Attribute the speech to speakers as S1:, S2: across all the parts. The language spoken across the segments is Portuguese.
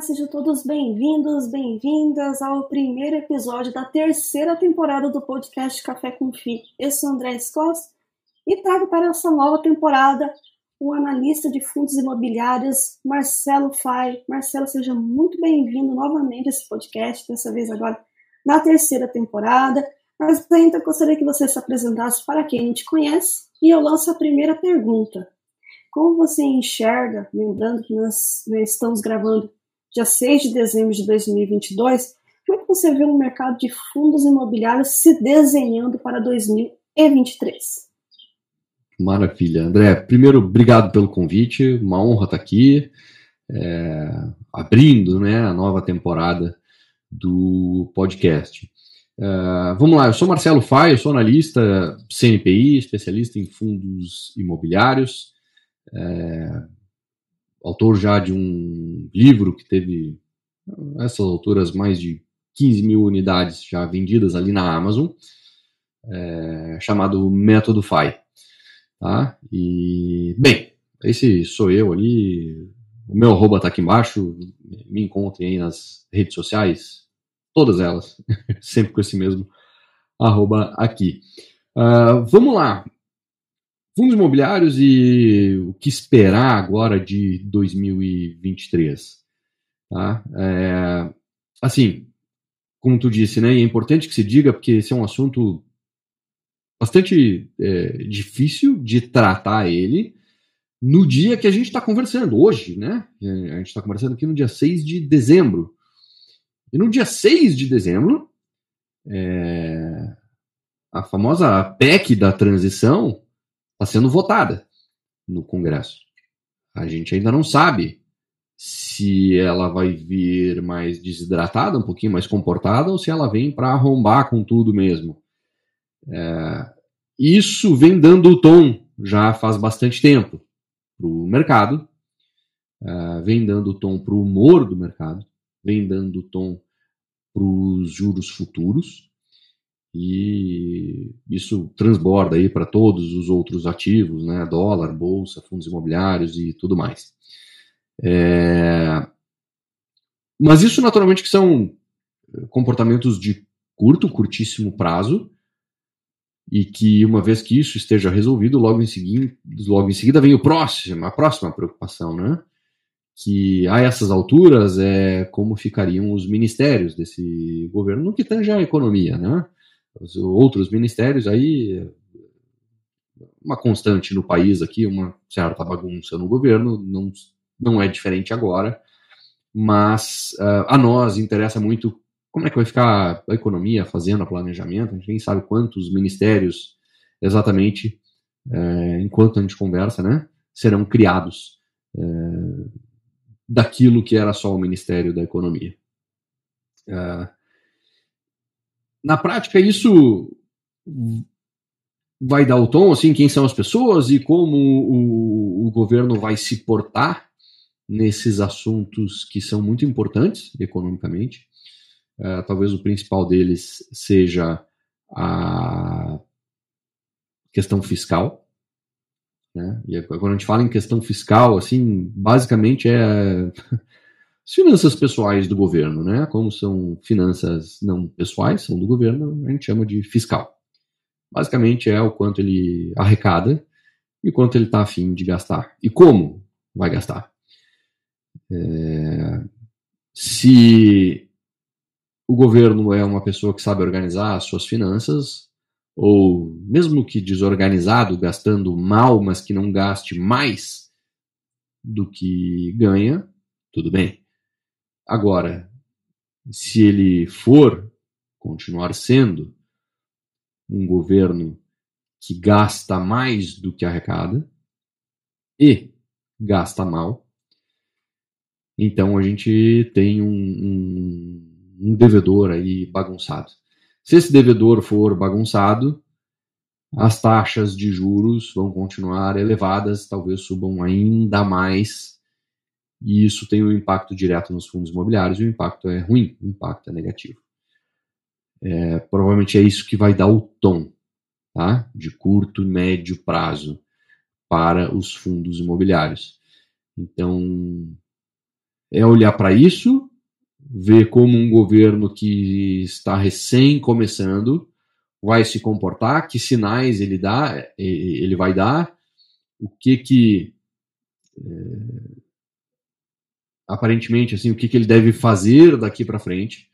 S1: sejam todos bem-vindos, bem-vindas ao primeiro episódio da terceira temporada do podcast Café com Fi. Eu sou André Scott e trago para essa nova temporada o analista de fundos imobiliários Marcelo Fai. Marcelo, seja muito bem-vindo novamente a esse podcast, dessa vez agora na terceira temporada. Mas ainda gostaria que você se apresentasse para quem não te conhece e eu lanço a primeira pergunta. Como você enxerga, lembrando que nós, nós estamos gravando dia 6 de dezembro de 2022, como é que você vê o mercado de fundos imobiliários se desenhando para 2023?
S2: Maravilha. André, primeiro, obrigado pelo convite, uma honra estar aqui, é, abrindo né, a nova temporada do podcast. Uh, vamos lá, eu sou Marcelo Fai, eu sou analista CNPI, especialista em fundos imobiliários, é, autor já de um livro que teve, essas alturas, mais de 15 mil unidades já vendidas ali na Amazon, é, chamado Método FI. Tá? E, bem, esse sou eu ali, o meu arroba está aqui embaixo, me encontrem aí nas redes sociais, todas elas, sempre com esse mesmo arroba aqui. Uh, vamos lá, fundos imobiliários e o que esperar agora de 2023. Tá? É, assim, como tu disse, né, é importante que se diga, porque esse é um assunto bastante é, difícil de tratar ele no dia que a gente está conversando, hoje, né? A gente está conversando aqui no dia 6 de dezembro. E no dia 6 de dezembro, é, a famosa PEC da transição está sendo votada no Congresso. A gente ainda não sabe se ela vai vir mais desidratada, um pouquinho mais comportada, ou se ela vem para arrombar com tudo mesmo. É, isso vem dando o tom já faz bastante tempo para o mercado, é, vem dando o tom para o humor do mercado, vem dando o tom para os juros futuros e isso transborda aí para todos os outros ativos, né, dólar, bolsa, fundos imobiliários e tudo mais. É... Mas isso naturalmente que são comportamentos de curto, curtíssimo prazo e que uma vez que isso esteja resolvido, logo em seguida, logo em seguida vem o próximo, a próxima preocupação, né? Que a essas alturas é como ficariam os ministérios desse governo no que tange a economia, né? Os outros ministérios, aí uma constante no país aqui, uma certa bagunça no governo, não, não é diferente agora, mas uh, a nós interessa muito como é que vai ficar a economia o planejamento, a gente nem sabe quantos ministérios exatamente, uh, enquanto a gente conversa, né, serão criados uh, daquilo que era só o Ministério da Economia. Uh, na prática, isso vai dar o tom, assim, quem são as pessoas e como o, o governo vai se portar nesses assuntos que são muito importantes economicamente. Uh, talvez o principal deles seja a questão fiscal. Né? E quando a gente fala em questão fiscal, assim, basicamente é as finanças pessoais do governo, né? Como são finanças não pessoais, são do governo, a gente chama de fiscal. Basicamente é o quanto ele arrecada e quanto ele está afim de gastar. E como vai gastar. É... Se o governo é uma pessoa que sabe organizar as suas finanças, ou mesmo que desorganizado, gastando mal, mas que não gaste mais do que ganha, tudo bem. Agora, se ele for continuar sendo um governo que gasta mais do que arrecada e gasta mal, então a gente tem um, um, um devedor aí bagunçado. Se esse devedor for bagunçado, as taxas de juros vão continuar elevadas, talvez subam ainda mais e isso tem um impacto direto nos fundos imobiliários e o impacto é ruim, o impacto é negativo. É, provavelmente é isso que vai dar o tom tá? de curto e médio prazo para os fundos imobiliários. Então, é olhar para isso, ver como um governo que está recém começando vai se comportar, que sinais ele dá, ele vai dar, o que que é, aparentemente assim, o que que ele deve fazer daqui para frente.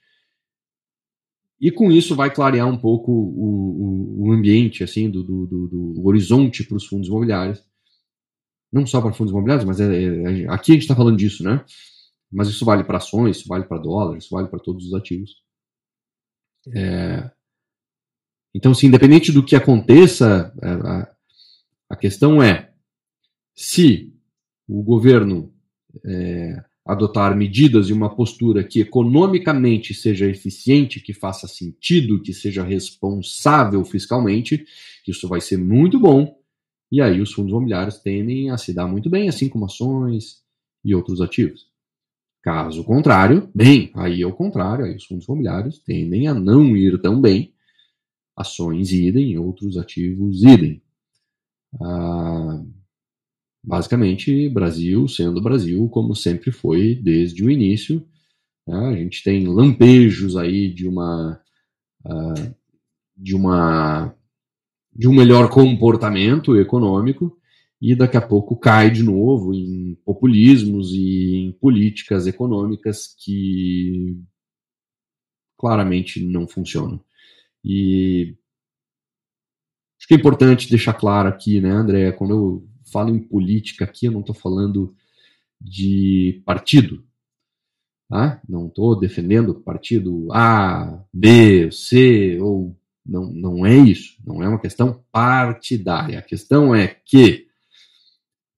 S2: E com isso vai clarear um pouco o, o, o ambiente assim do, do, do, do horizonte para os fundos imobiliários. Não só para fundos imobiliários, mas é, é, aqui a gente está falando disso, né? Mas isso vale para ações, isso vale para dólares, isso vale para todos os ativos. É, então, assim, independente do que aconteça, é, a, a questão é se o governo é, adotar medidas e uma postura que economicamente seja eficiente, que faça sentido, que seja responsável fiscalmente, isso vai ser muito bom. E aí os fundos imobiliários tendem a se dar muito bem, assim como ações e outros ativos. Caso contrário, bem, aí é o contrário, aí os fundos imobiliários tendem a não ir tão bem, ações idem, outros ativos idem. Ah, basicamente, Brasil sendo Brasil, como sempre foi desde o início. Né? A gente tem lampejos aí de uma, uh, de uma de um melhor comportamento econômico, e daqui a pouco cai de novo em populismos e em políticas econômicas que claramente não funcionam. E acho que é importante deixar claro aqui, né, André, quando eu falo em política aqui, eu não estou falando de partido, tá? Não estou defendendo partido A, B, C, ou não, não é isso. Não é uma questão partidária. A questão é que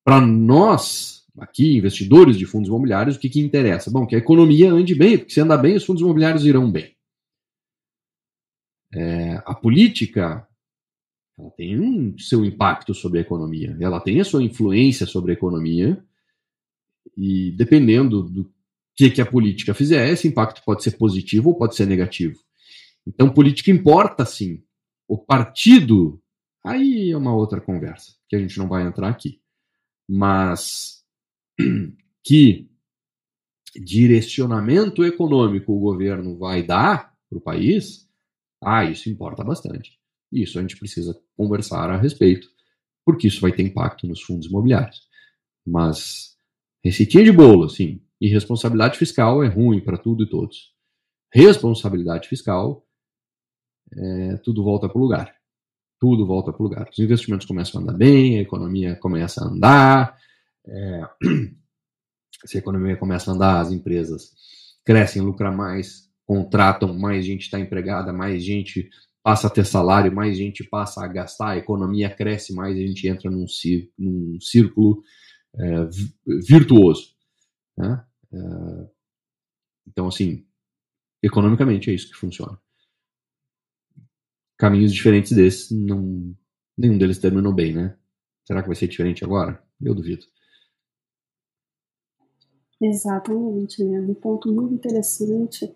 S2: para nós, aqui, investidores de fundos imobiliários, o que, que interessa? Bom, que a economia ande bem, porque se andar bem, os fundos imobiliários irão bem. É, a política ela tem um seu impacto sobre a economia, ela tem a sua influência sobre a economia, e dependendo do que, que a política fizer, esse impacto pode ser positivo ou pode ser negativo. Então, política importa sim. O partido, aí é uma outra conversa, que a gente não vai entrar aqui mas que direcionamento econômico o governo vai dar para o país, ah, isso importa bastante. Isso a gente precisa conversar a respeito, porque isso vai ter impacto nos fundos imobiliários. Mas receitinha de bolo, assim, e responsabilidade fiscal é ruim para tudo e todos. Responsabilidade fiscal, é, tudo volta para o lugar tudo volta para o lugar. Os investimentos começam a andar bem, a economia começa a andar, é, se a economia começa a andar, as empresas crescem, lucram mais, contratam, mais gente está empregada, mais gente passa a ter salário, mais gente passa a gastar, a economia cresce mais, a gente entra num, num círculo é, virtuoso. Né? É, então, assim, economicamente é isso que funciona caminhos diferentes desses, não, nenhum deles terminou bem, né? Será que vai ser diferente agora? Eu duvido.
S1: Exatamente, né? Um ponto muito interessante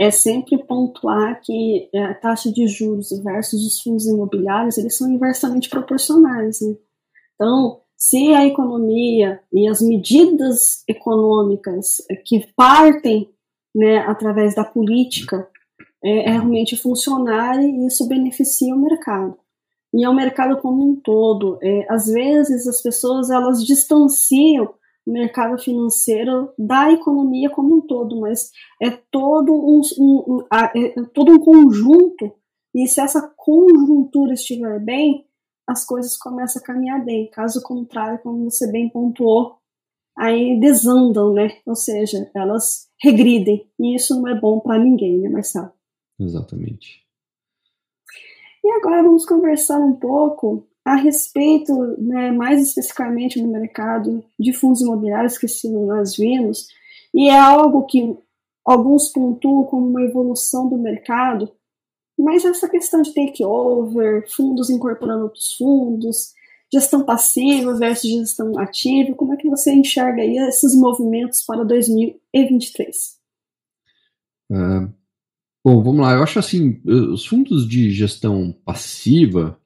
S1: é sempre pontuar que a taxa de juros versus os fundos imobiliários, eles são inversamente proporcionais, né? Então, se a economia e as medidas econômicas que partem né, através da política é, é realmente funcionar e isso beneficia o mercado. E é o mercado como um todo. É, às vezes as pessoas elas distanciam mercado financeiro da economia como um todo, mas é todo um, um, um é todo um conjunto. E se essa conjuntura estiver bem, as coisas começam a caminhar bem. Caso contrário, como você bem pontuou, aí desandam, né? Ou seja, elas regridem. E isso não é bom para ninguém, né, Marcelo?
S2: Exatamente.
S1: E agora vamos conversar um pouco a respeito, né, mais especificamente no mercado de fundos imobiliários que nós vimos, e é algo que alguns pontuam como uma evolução do mercado, mas essa questão de takeover, fundos incorporando outros fundos, gestão passiva versus gestão ativa, como é que você enxerga aí esses movimentos para 2023?
S2: Uh, Bom, vamos lá. Eu acho assim, os fundos de gestão passiva,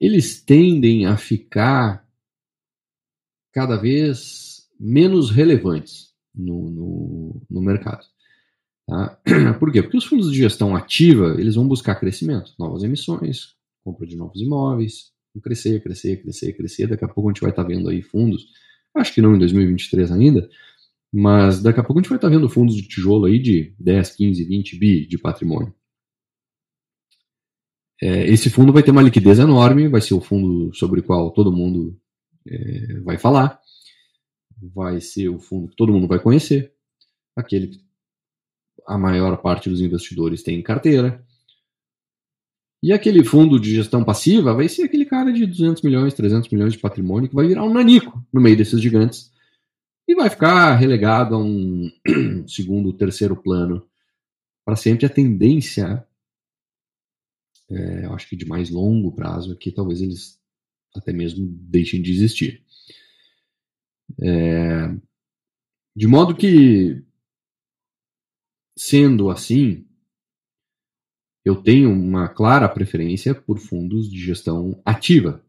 S2: eles tendem a ficar cada vez menos relevantes. no, no, no mercado. Tá? Por quê? Porque os fundos de gestão ativa eles vão buscar crescimento, novas emissões, compra de novos imóveis, crescer, crescer, crescer, crescer. Daqui a pouco a gente vai estar vendo aí fundos, acho que não em 2023 ainda, mas daqui a pouco a gente vai estar vendo fundos de tijolo aí de 10, 15, 20 bi de patrimônio. É, esse fundo vai ter uma liquidez enorme, vai ser o fundo sobre o qual todo mundo é, vai falar, vai ser o fundo que todo mundo vai conhecer, aquele que a maior parte dos investidores tem em carteira. E aquele fundo de gestão passiva vai ser aquele cara de 200 milhões, 300 milhões de patrimônio que vai virar um nanico no meio desses gigantes e vai ficar relegado a um segundo, terceiro plano para sempre. A tendência é, eu acho que de mais longo prazo, aqui talvez eles até mesmo deixem de existir. É, de modo que, sendo assim, eu tenho uma clara preferência por fundos de gestão ativa,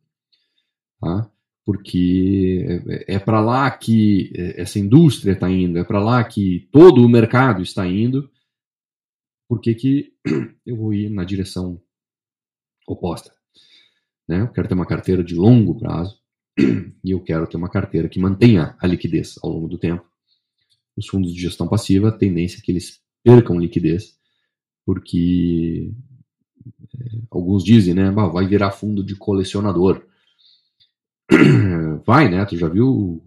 S2: tá? porque é, é para lá que essa indústria está indo, é para lá que todo o mercado está indo, por que, que eu vou ir na direção oposta. Né? Eu quero ter uma carteira de longo prazo e eu quero ter uma carteira que mantenha a liquidez ao longo do tempo. Os fundos de gestão passiva, a tendência é que eles percam liquidez, porque é, alguns dizem, né, vai virar fundo de colecionador. Vai, né? Tu já viu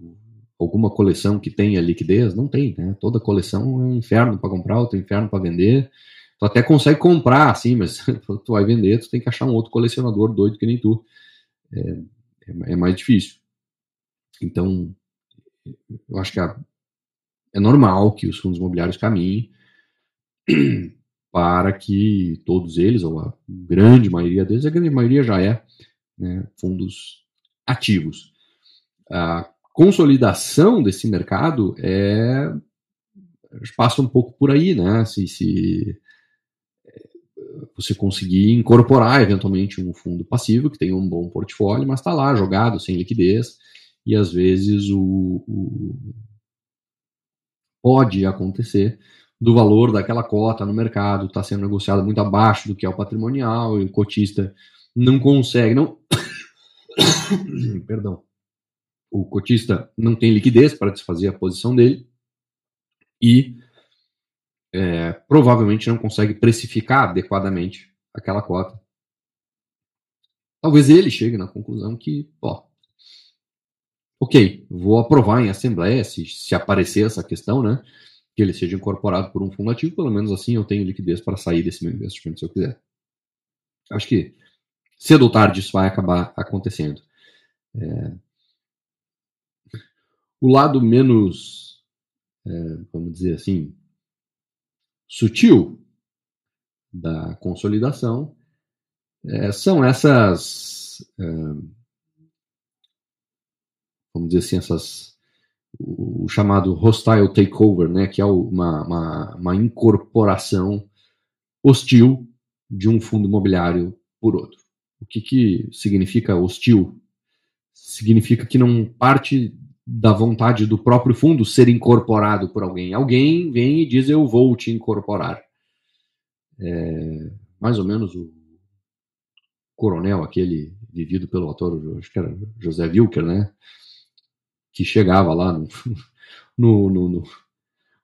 S2: alguma coleção que tenha liquidez? Não tem, né? Toda coleção é um inferno para comprar, outro inferno para vender. Tu até consegue comprar, assim, mas tu vai vender, tu tem que achar um outro colecionador doido que nem tu. É, é, é mais difícil. Então, eu acho que a, é normal que os fundos imobiliários caminhem para que todos eles, ou a grande maioria deles, a grande maioria já é né, fundos ativos. A consolidação desse mercado é passa um pouco por aí, né? Se, se você conseguir incorporar eventualmente um fundo passivo que tem um bom portfólio, mas está lá jogado sem liquidez e às vezes o, o, pode acontecer do valor daquela cota no mercado está sendo negociado muito abaixo do que é o patrimonial e o cotista não consegue, não perdão, o cotista não tem liquidez para desfazer a posição dele e é, provavelmente não consegue precificar adequadamente aquela cota. Talvez ele chegue na conclusão que, ó, ok, vou aprovar em assembleia se, se aparecer essa questão, né? Que ele seja incorporado por um fundo ativo, pelo menos assim eu tenho liquidez para sair desse meu investimento se eu quiser. Acho que cedo ou tarde isso vai acabar acontecendo. É... O lado menos, é, vamos dizer assim, sutil da consolidação é, são essas, é, vamos dizer assim, essas, o, o, chamado hostile takeover, né, que é uma, uma, uma incorporação hostil de um fundo imobiliário por outro. O que, que significa hostil? Significa que não parte da vontade do próprio fundo ser incorporado por alguém. Alguém vem e diz: Eu vou te incorporar. É, mais ou menos o coronel, aquele vivido pelo ator, acho que era José Wilker, né? Que chegava lá no, no, no, no,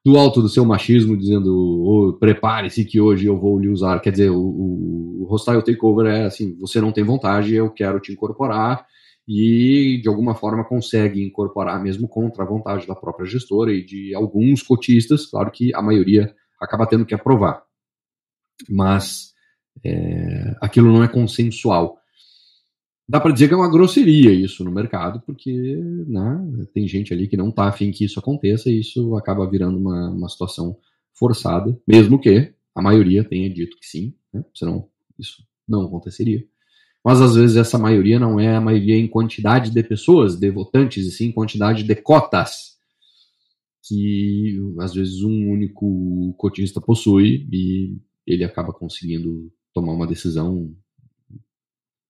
S2: no alto do seu machismo, dizendo: oh, Prepare-se que hoje eu vou lhe usar. Quer dizer, o, o, o hostile takeover é assim: você não tem vontade, eu quero te incorporar e de alguma forma consegue incorporar mesmo contra a vontade da própria gestora e de alguns cotistas, claro que a maioria acaba tendo que aprovar, mas é, aquilo não é consensual. Dá para dizer que é uma grosseria isso no mercado, porque né, tem gente ali que não está afim que isso aconteça e isso acaba virando uma, uma situação forçada, mesmo que a maioria tenha dito que sim, né, senão isso não aconteceria mas às vezes essa maioria não é a maioria em quantidade de pessoas, de votantes, e sim em quantidade de cotas que às vezes um único cotista possui e ele acaba conseguindo tomar uma decisão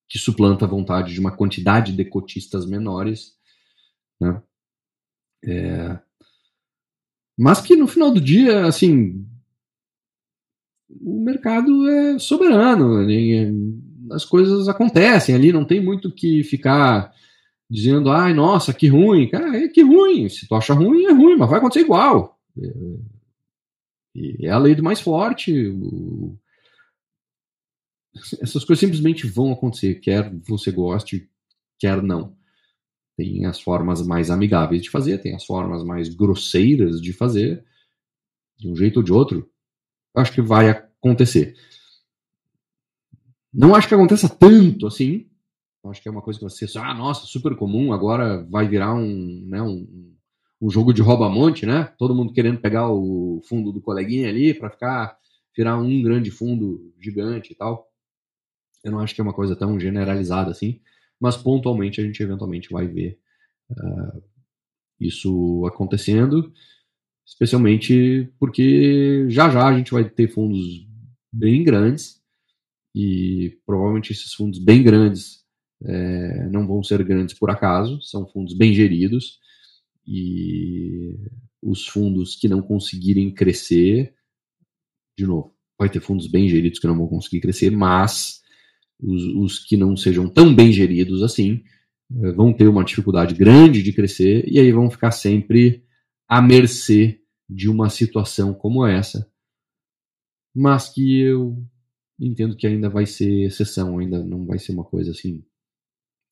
S2: que suplanta a vontade de uma quantidade de cotistas menores, né? É... mas que no final do dia, assim, o mercado é soberano? As coisas acontecem ali, não tem muito que ficar dizendo, ai, nossa, que ruim. Cara, é que ruim. Se tu acha ruim, é ruim, mas vai acontecer igual. É, é a lei do mais forte. Essas coisas simplesmente vão acontecer, quer você goste, quer não. Tem as formas mais amigáveis de fazer, tem as formas mais grosseiras de fazer, de um jeito ou de outro. Acho que vai acontecer. Não acho que aconteça tanto assim. Acho que é uma coisa que você, ah, nossa, super comum, agora vai virar um, né, um, um jogo de rouba-monte, né? Todo mundo querendo pegar o fundo do coleguinha ali para ficar virar um grande fundo gigante e tal. Eu não acho que é uma coisa tão generalizada assim, mas pontualmente a gente eventualmente vai ver uh, isso acontecendo, especialmente porque já já a gente vai ter fundos bem grandes e provavelmente esses fundos bem grandes é, não vão ser grandes por acaso, são fundos bem geridos. E os fundos que não conseguirem crescer, de novo, vai ter fundos bem geridos que não vão conseguir crescer, mas os, os que não sejam tão bem geridos assim é, vão ter uma dificuldade grande de crescer e aí vão ficar sempre à mercê de uma situação como essa, mas que eu entendo que ainda vai ser exceção, ainda não vai ser uma coisa assim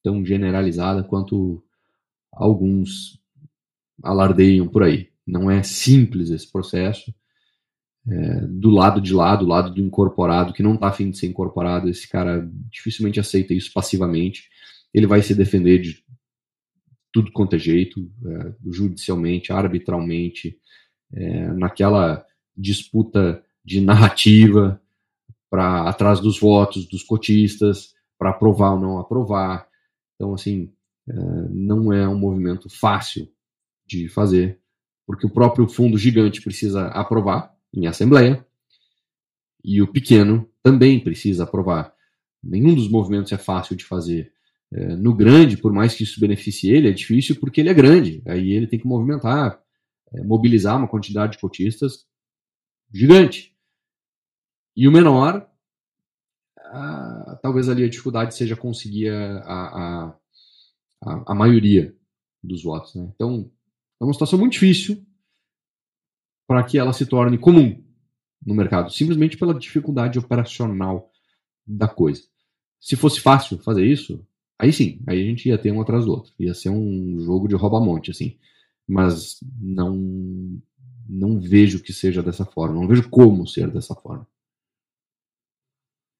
S2: tão generalizada quanto alguns alardeiam por aí. Não é simples esse processo. É, do lado de lá, do lado do incorporado, que não está afim de ser incorporado, esse cara dificilmente aceita isso passivamente. Ele vai se defender de tudo quanto é jeito, é, judicialmente, arbitralmente, é, naquela disputa de narrativa, para atrás dos votos dos cotistas, para aprovar ou não aprovar. Então, assim, é, não é um movimento fácil de fazer, porque o próprio fundo gigante precisa aprovar em assembleia e o pequeno também precisa aprovar. Nenhum dos movimentos é fácil de fazer. É, no grande, por mais que isso beneficie ele, é difícil porque ele é grande. Aí ele tem que movimentar, é, mobilizar uma quantidade de cotistas gigante. E o menor, talvez ali a dificuldade seja conseguir a, a, a, a maioria dos votos. Né? Então, é uma situação muito difícil para que ela se torne comum no mercado, simplesmente pela dificuldade operacional da coisa. Se fosse fácil fazer isso, aí sim, aí a gente ia ter um atrás do outro. Ia ser um jogo de rouba-monte, assim. Mas não, não vejo que seja dessa forma, não vejo como ser dessa forma.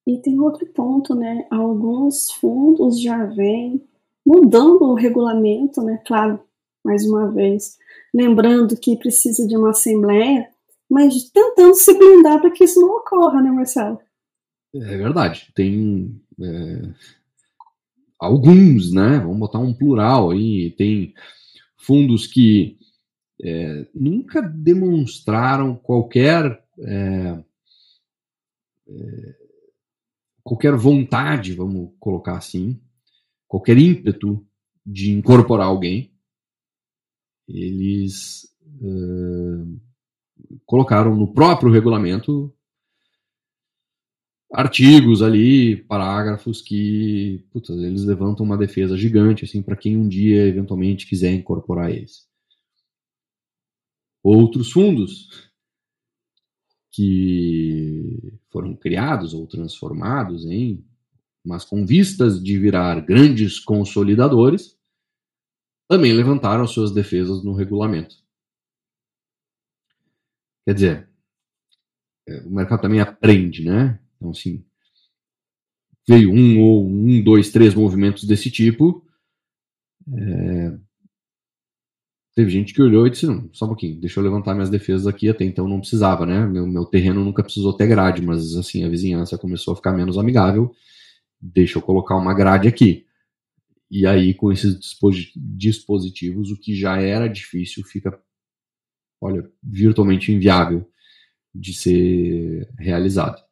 S1: E tem outro ponto, né? Alguns fundos já vêm mudando o regulamento, né? Claro, mais uma vez, lembrando que precisa de uma assembleia, mas tentando se blindar para que isso não ocorra, né, Marcelo?
S2: É verdade. Tem é, alguns, né? Vamos botar um plural aí. Tem fundos que é, nunca demonstraram qualquer é, é qualquer vontade, vamos colocar assim, qualquer ímpeto de incorporar alguém, eles uh, colocaram no próprio regulamento artigos ali, parágrafos que putz, eles levantam uma defesa gigante assim para quem um dia eventualmente quiser incorporar eles. Outros fundos que foram criados ou transformados em, mas com vistas de virar grandes consolidadores, também levantaram suas defesas no regulamento. Quer dizer, é, o mercado também aprende, né? Então, assim, veio um ou um, dois, três movimentos desse tipo, é, Teve gente que olhou e disse, não, só um pouquinho, deixa eu levantar minhas defesas aqui, até então não precisava, né? Meu, meu terreno nunca precisou ter grade, mas assim, a vizinhança começou a ficar menos amigável, deixa eu colocar uma grade aqui. E aí, com esses dispositivos, o que já era difícil fica, olha, virtualmente inviável de ser realizado.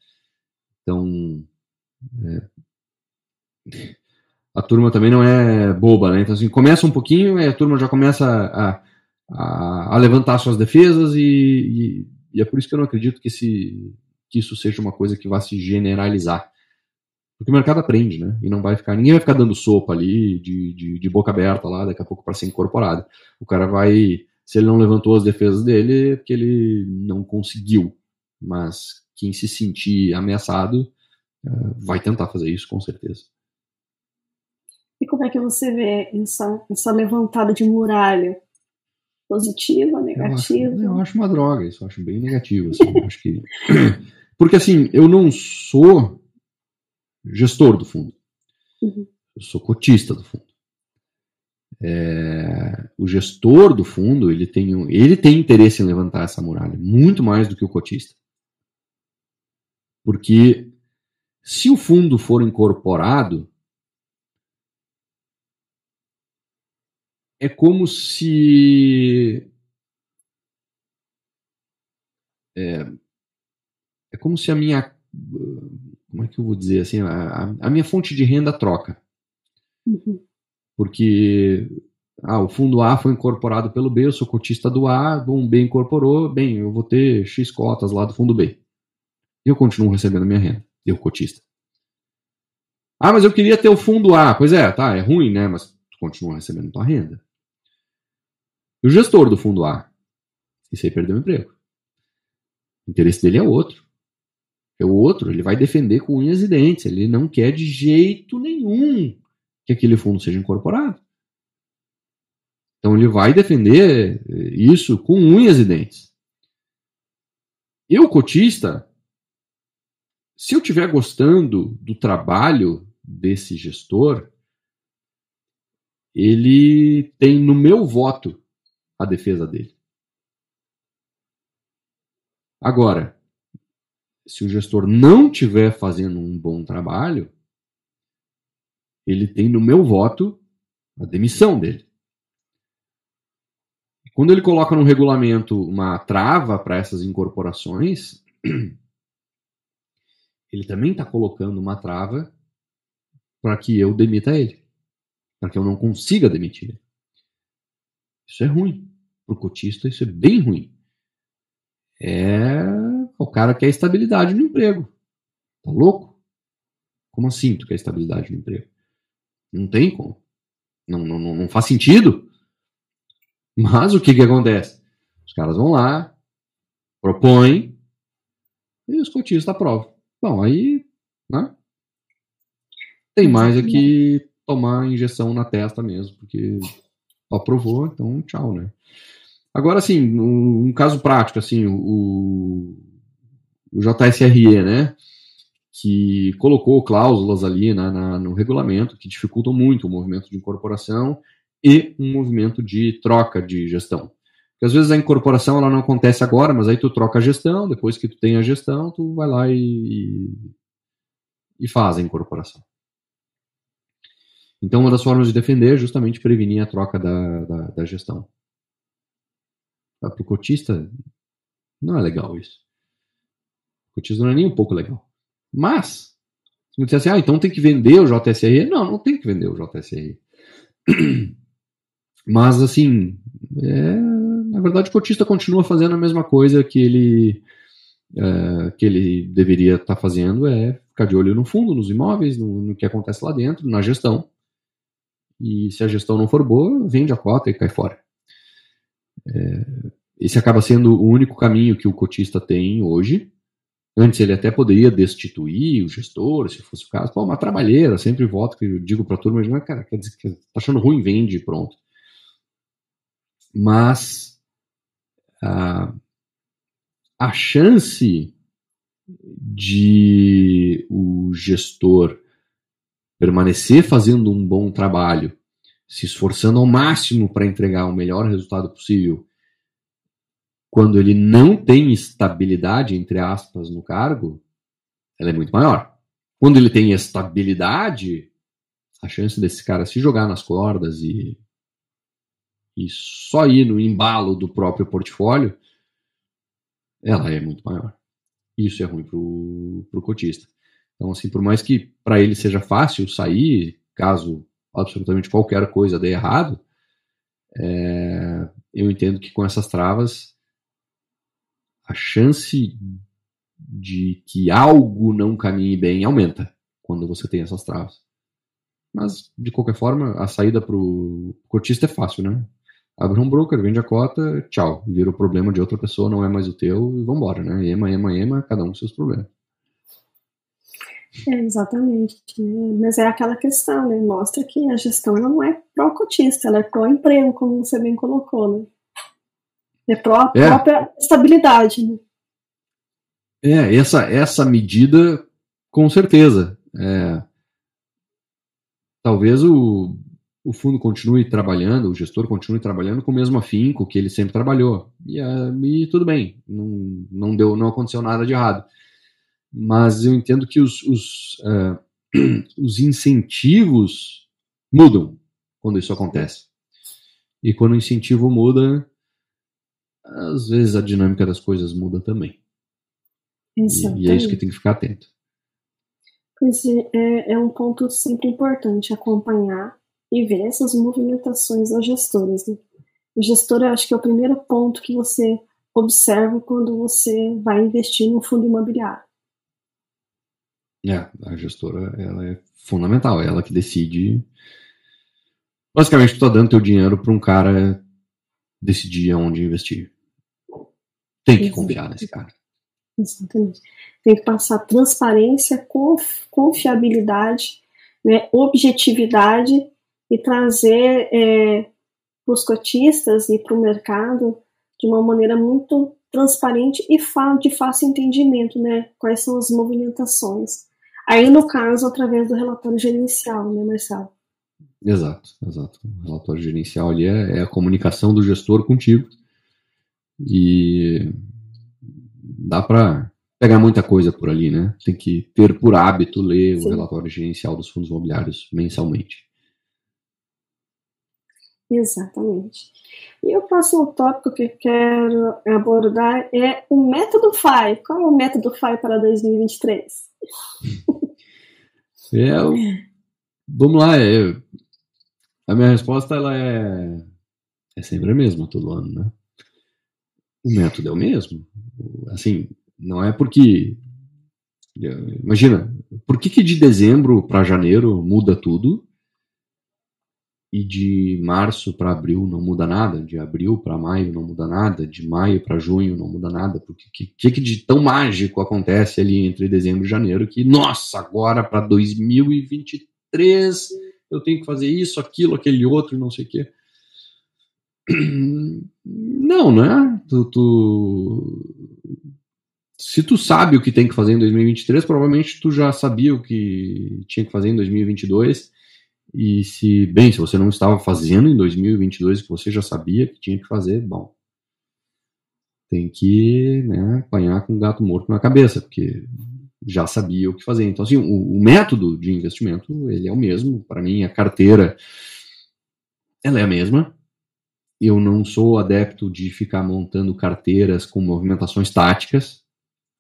S2: Então, é, a turma também não é boba, né? Então, assim, começa um pouquinho e a turma já começa a a, a levantar suas defesas e, e, e, é por isso que eu não acredito que, esse, que isso seja uma coisa que vá se generalizar. Porque o mercado aprende, né? E não vai ficar, ninguém vai ficar dando sopa ali de, de, de boca aberta lá daqui a pouco para ser incorporado. O cara vai, se ele não levantou as defesas dele, é porque ele não conseguiu. Mas quem se sentir ameaçado uh, vai tentar fazer isso com certeza.
S1: E como é que você vê essa, essa levantada de muralha? Positiva, negativa?
S2: Eu acho, eu acho uma droga, isso eu acho bem negativo. Assim, acho que... Porque assim, eu não sou gestor do fundo. Uhum. Eu sou cotista do fundo. É, o gestor do fundo ele tem, ele tem interesse em levantar essa muralha, muito mais do que o cotista. Porque se o fundo for incorporado, é como se. É, é como se a minha. Como é que eu vou dizer assim? A, a minha fonte de renda troca. Uhum. Porque ah, o fundo A foi incorporado pelo B, eu sou cotista do A, bom, B incorporou, bem, eu vou ter X cotas lá do fundo B. Eu continuo recebendo minha renda, eu cotista. Ah, mas eu queria ter o fundo A. Pois é, tá, é ruim, né? Mas tu continua recebendo tua renda. O gestor do fundo A? Esse aí perdeu o emprego. O interesse dele é outro. É o outro, ele vai defender com unhas e dentes. Ele não quer de jeito nenhum que aquele fundo seja incorporado. Então ele vai defender isso com unhas e dentes. Eu, cotista, se eu estiver gostando do trabalho desse gestor, ele tem no meu voto a defesa dele. Agora, se o gestor não estiver fazendo um bom trabalho, ele tem no meu voto a demissão dele. Quando ele coloca no regulamento uma trava para essas incorporações, ele também está colocando uma trava para que eu demita ele, para que eu não consiga demitir ele. Isso é ruim. Para o cotista, isso é bem ruim. É o cara quer estabilidade no emprego. Tá louco? Como assim tu quer estabilidade no emprego? Não tem como. Não, não, não faz sentido. Mas o que, que acontece? Os caras vão lá, propõem, e os cotistas aprovam. Bom, aí, né? Tem mais é que tomar injeção na testa mesmo, porque aprovou, então tchau, né? Agora, assim, um, um caso prático, assim, o, o JSRE, né? Que colocou cláusulas ali na, na, no regulamento que dificultam muito o movimento de incorporação e um movimento de troca de gestão. Porque às vezes a incorporação ela não acontece agora, mas aí tu troca a gestão, depois que tu tem a gestão, tu vai lá e, e faz a incorporação. Então, uma das formas de defender é justamente prevenir a troca da, da, da gestão. Para o cotista, não é legal isso. O cotista não é nem um pouco legal. Mas, se você disser assim, ah, então tem que vender o JSRE. Não, não tem que vender o JSRE. Mas, assim, é, na verdade, o cotista continua fazendo a mesma coisa que ele, é, que ele deveria estar tá fazendo, é ficar de olho no fundo, nos imóveis, no, no, que acontece lá dentro, na gestão. E se a gestão não for boa, vende a cota e cai fora. É, esse acaba sendo o único caminho que o cotista tem hoje. Antes ele até poderia destituir o gestor, se fosse o caso. Pô, uma trabalheira, sempre voto que eu digo para a turma, mas, cara, quer dizer que tá achando ruim, vende pronto mas a, a chance de o gestor permanecer fazendo um bom trabalho, se esforçando ao máximo para entregar o melhor resultado possível, quando ele não tem estabilidade, entre aspas, no cargo, ela é muito maior. Quando ele tem estabilidade, a chance desse cara se jogar nas cordas e e só ir no embalo do próprio portfólio, ela é muito maior. Isso é ruim para o cotista. Então, assim, por mais que para ele seja fácil sair, caso absolutamente qualquer coisa dê errado, é, eu entendo que com essas travas, a chance de que algo não caminhe bem aumenta quando você tem essas travas. Mas, de qualquer forma, a saída para o cotista é fácil, né? Abre um broker, vende a cota, tchau. Vira o problema de outra pessoa, não é mais o teu e vambora, né? Ema, ema, ema, cada um com seus problemas.
S1: É, exatamente. Mas é aquela questão, né? Mostra que a gestão não é pró-cotista, ela é pró-emprego, como você bem colocou, né? É pró-própria é. estabilidade, né?
S2: É, essa, essa medida, com certeza. É, talvez o, o fundo continue trabalhando, o gestor continue trabalhando com o mesmo afinco que ele sempre trabalhou. E, e tudo bem, não, não, deu, não aconteceu nada de errado. Mas eu entendo que os, os, uh, os incentivos mudam quando isso acontece. E quando o incentivo muda, às vezes a dinâmica das coisas muda também. E, e, é isso que tem que ficar atento.
S1: Pois é, é um ponto sempre importante acompanhar e ver essas movimentações das gestoras. Né? O gestor, eu acho que é o primeiro ponto que você observa quando você vai investir no fundo imobiliário.
S2: É, a gestora ela é fundamental, é ela que decide. Basicamente, tu tá dando teu dinheiro para um cara decidir aonde investir. Tem que confiar nesse cara.
S1: Exatamente. Tem que passar transparência, confiabilidade, né, objetividade e trazer é, os cotistas e para o mercado de uma maneira muito transparente e de fácil entendimento, né? Quais são as movimentações. Aí, no caso, através do relatório gerencial, né, Marcelo?
S2: Exato, exato. O relatório gerencial ali é, é a comunicação do gestor contigo. E dá para pegar muita coisa por ali, né? Tem que ter por hábito ler Sim. o relatório gerencial dos fundos imobiliários mensalmente.
S1: Exatamente. E o próximo tópico que eu quero abordar é o método FI. Qual é o método FI para 2023?
S2: É, vamos lá, é, a minha resposta ela é, é sempre a mesma todo ano, né? O método é o mesmo. Assim, não é porque. Imagina, por que, que de dezembro para janeiro muda tudo e de março para abril não muda nada, de abril para maio não muda nada, de maio para junho não muda nada, porque o que, que, que de tão mágico acontece ali entre dezembro e janeiro que, nossa, agora para 2023 eu tenho que fazer isso, aquilo, aquele outro, não sei o quê. Não, né? Tu, tu, Se tu sabe o que tem que fazer em 2023, provavelmente tu já sabia o que tinha que fazer em 2022 e se, bem, se você não estava fazendo em 2022 que você já sabia que tinha que fazer, bom, tem que né, apanhar com o gato morto na cabeça, porque já sabia o que fazer. Então, assim, o, o método de investimento, ele é o mesmo. Para mim, a carteira, ela é a mesma. Eu não sou adepto de ficar montando carteiras com movimentações táticas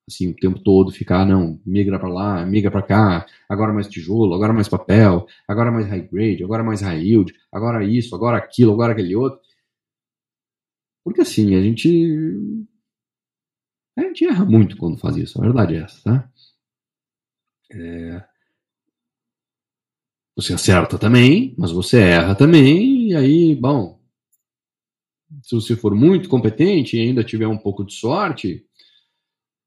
S2: assim, o tempo todo ficar, não, migra para lá, migra para cá, agora mais tijolo, agora mais papel, agora mais high grade, agora mais high yield, agora isso, agora aquilo, agora aquele outro. Porque assim, a gente a gente erra muito quando faz isso, a verdade é essa, tá? É... Você acerta também, mas você erra também, e aí, bom, se você for muito competente e ainda tiver um pouco de sorte,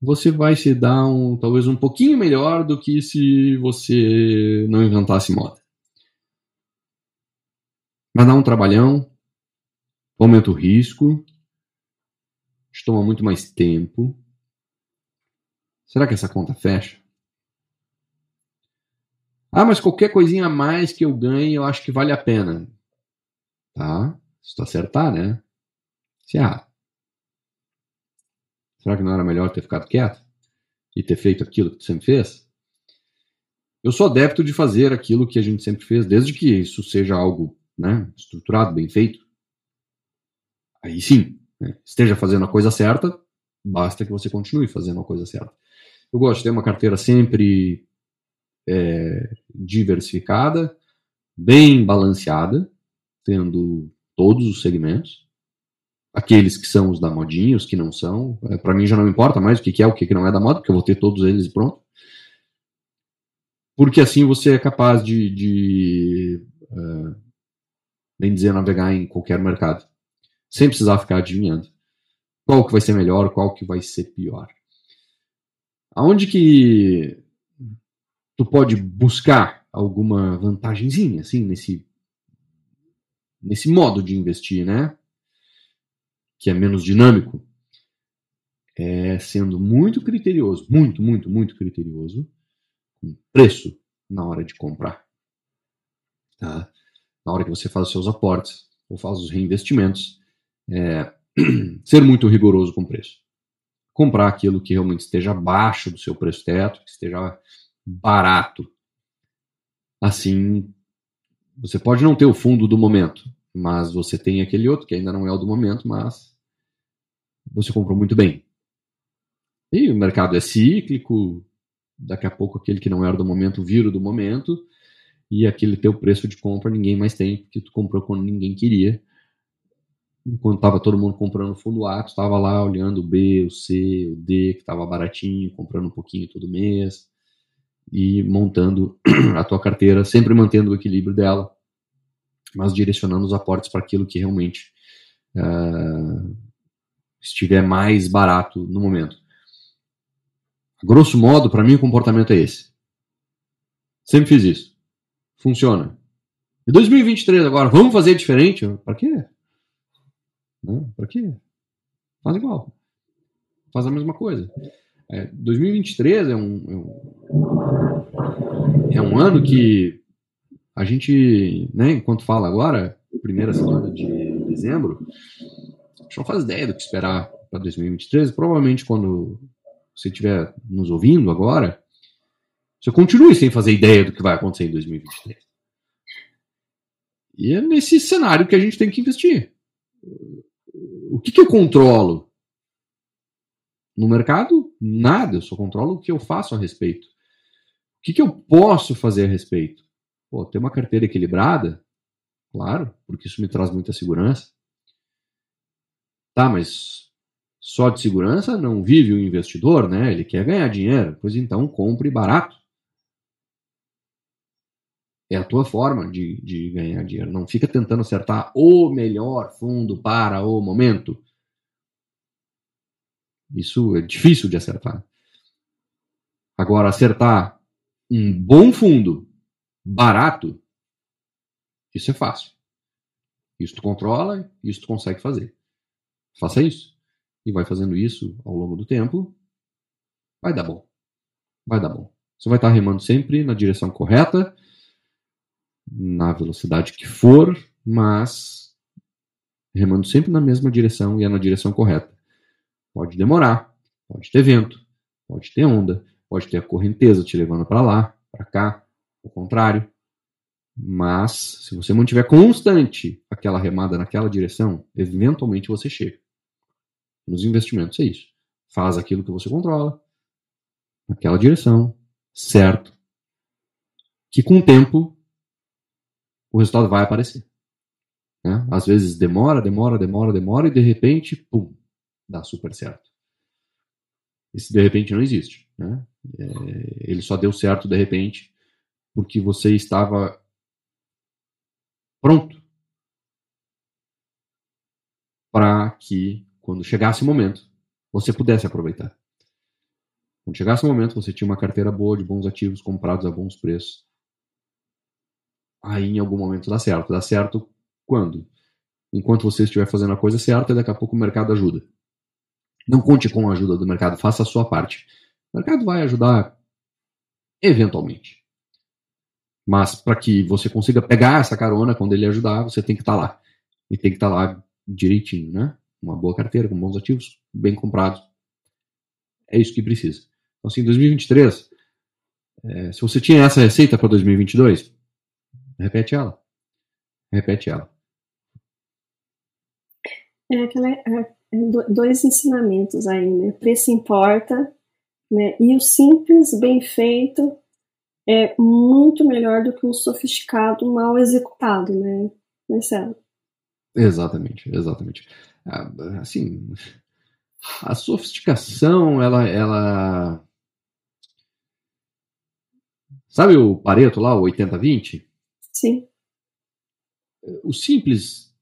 S2: você vai se dar um, talvez um pouquinho melhor do que se você não inventasse moda. Vai dar um trabalhão, aumenta o risco, te toma muito mais tempo. Será que essa conta fecha? Ah, mas qualquer coisinha a mais que eu ganhe, eu acho que vale a pena. Tá? Se tu acertar, né? Se ah, Será que não era melhor ter ficado quieto? E ter feito aquilo que tu sempre fez? Eu sou adepto de fazer aquilo que a gente sempre fez, desde que isso seja algo né, estruturado, bem feito. Aí sim, né, esteja fazendo a coisa certa, basta que você continue fazendo a coisa certa. Eu gosto de ter uma carteira sempre é, diversificada, bem balanceada, tendo todos os segmentos. Aqueles que são os da modinha, os que não são. É, para mim já não importa mais o que, é, o que, não é da moda, porque eu vou ter todos eles pronto. Porque assim você é capaz de, de uh, bem dizer, navegar em qualquer mercado, sem precisar ficar adivinhando qual que vai ser melhor, qual que vai ser pior. Aonde que tu pode buscar alguma vantagenzinha, assim, nesse, nesse modo de investir, né? Que é menos dinâmico. É sendo muito criterioso, muito, muito, muito criterioso com preço na hora de comprar. Tá? Na hora que você faz os seus aportes ou faz os reinvestimentos, é, ser muito rigoroso com preço. Comprar aquilo que realmente esteja abaixo do seu preço teto, que esteja barato. Assim, você pode não ter o fundo do momento, mas você tem aquele outro que ainda não é o do momento, mas você comprou muito bem. E o mercado é cíclico, daqui a pouco aquele que não era do momento vira do momento, e aquele teu preço de compra ninguém mais tem, porque tu comprou quando ninguém queria. Enquanto estava todo mundo comprando fundo A, tu estava lá olhando o B, o C, o D, que estava baratinho, comprando um pouquinho todo mês e montando a tua carteira, sempre mantendo o equilíbrio dela, mas direcionando os aportes para aquilo que realmente uh, estiver mais barato no momento. Grosso modo, para mim o comportamento é esse. Sempre fiz isso. Funciona. E 2023 agora, vamos fazer diferente? Para quê? Para quê? Faz igual. Faz a mesma coisa. É, 2023 é um, é um, é um ano que a gente, né, enquanto fala agora, primeira semana de dezembro, gente não faz ideia do que esperar para 2023. Provavelmente quando você estiver nos ouvindo agora, você continue sem fazer ideia do que vai acontecer em 2023. E é nesse cenário que a gente tem que investir. O que, que eu controlo? No mercado, nada, eu só controlo o que eu faço a respeito. O que, que eu posso fazer a respeito? Pô, ter uma carteira equilibrada, claro, porque isso me traz muita segurança. Tá, mas só de segurança não vive o investidor, né? Ele quer ganhar dinheiro, pois então compre barato. É a tua forma de, de ganhar dinheiro. Não fica tentando acertar o melhor fundo para o momento. Isso é difícil de acertar. Agora, acertar um bom fundo barato, isso é fácil. Isso tu controla, isso tu consegue fazer. Faça isso. E vai fazendo isso ao longo do tempo, vai dar bom. Vai dar bom. Você vai estar remando sempre na direção correta, na velocidade que for, mas remando sempre na mesma direção e é na direção correta. Pode demorar, pode ter vento, pode ter onda, pode ter a correnteza te levando para lá, para cá, o contrário. Mas se você mantiver constante aquela remada naquela direção, eventualmente você chega. Nos investimentos é isso. Faz aquilo que você controla, naquela direção, certo. Que com o tempo o resultado vai aparecer. Né? Às vezes demora, demora, demora, demora e de repente, pum, dá super certo. Esse de repente não existe. Né? É, ele só deu certo de repente porque você estava pronto para que, quando chegasse o momento, você pudesse aproveitar. Quando chegasse o momento, você tinha uma carteira boa de bons ativos comprados a bons preços. Aí, em algum momento, dá certo. Dá certo quando? Enquanto você estiver fazendo a coisa certa, daqui a pouco o mercado ajuda. Não conte com a ajuda do mercado, faça a sua parte. O mercado vai ajudar eventualmente. Mas para que você consiga pegar essa carona quando ele ajudar, você tem que estar tá lá. E tem que estar tá lá direitinho, né? Uma boa carteira, com bons ativos, bem comprados. É isso que precisa. Então, assim, 2023, é, se você tinha essa receita para 2022, repete ela. Repete ela.
S1: É aquela, é, dois ensinamentos aí, né? Preço importa, né? E o simples, bem feito, é muito melhor do que um sofisticado mal executado, né, Marcelo?
S2: Exatamente, exatamente. assim, a sofisticação, ela, ela. Sabe o Pareto lá, o 80-20?
S1: Sim.
S2: O simples,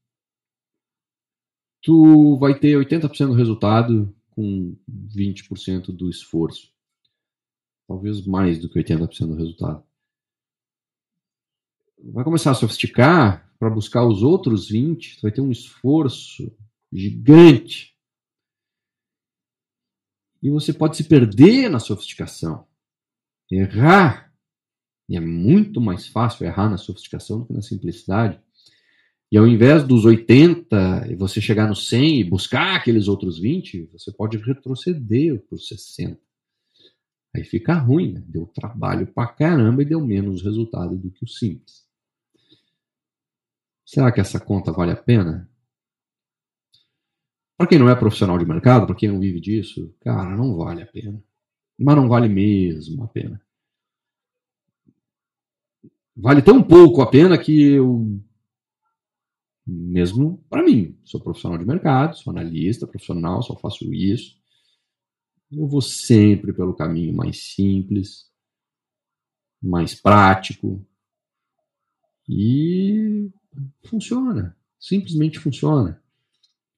S2: tu vai ter 80% do resultado com 20% do esforço. Talvez mais do que 80% do resultado. Vai começar a sofisticar para buscar os outros 20, tu vai ter um esforço gigante e você pode se perder na sofisticação. Errar. E é muito mais fácil errar na sofisticação do que na simplicidade. E ao invés dos 80 e você chegar no 100 e buscar aqueles outros 20, você pode retroceder para os 60. Aí fica ruim, né? Deu trabalho pra caramba e deu menos resultado do que o simples. Será que essa conta vale a pena? Para quem não é profissional de mercado, para quem não vive disso, cara, não vale a pena. Mas não vale mesmo a pena. Vale tão pouco a pena que eu, mesmo para mim, sou profissional de mercado, sou analista profissional, só faço isso. Eu vou sempre pelo caminho mais simples, mais prático. E funciona. Simplesmente funciona